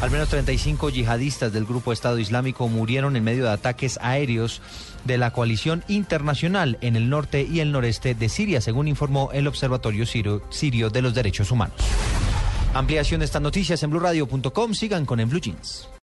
Al menos 35 yihadistas del grupo Estado Islámico murieron en medio de ataques aéreos de la coalición internacional en el norte y el noreste de Siria, según informó el Observatorio Sirio, de los Derechos Humanos. Ampliación de estas noticias en blurradio.com. Sigan con En Blue Jeans.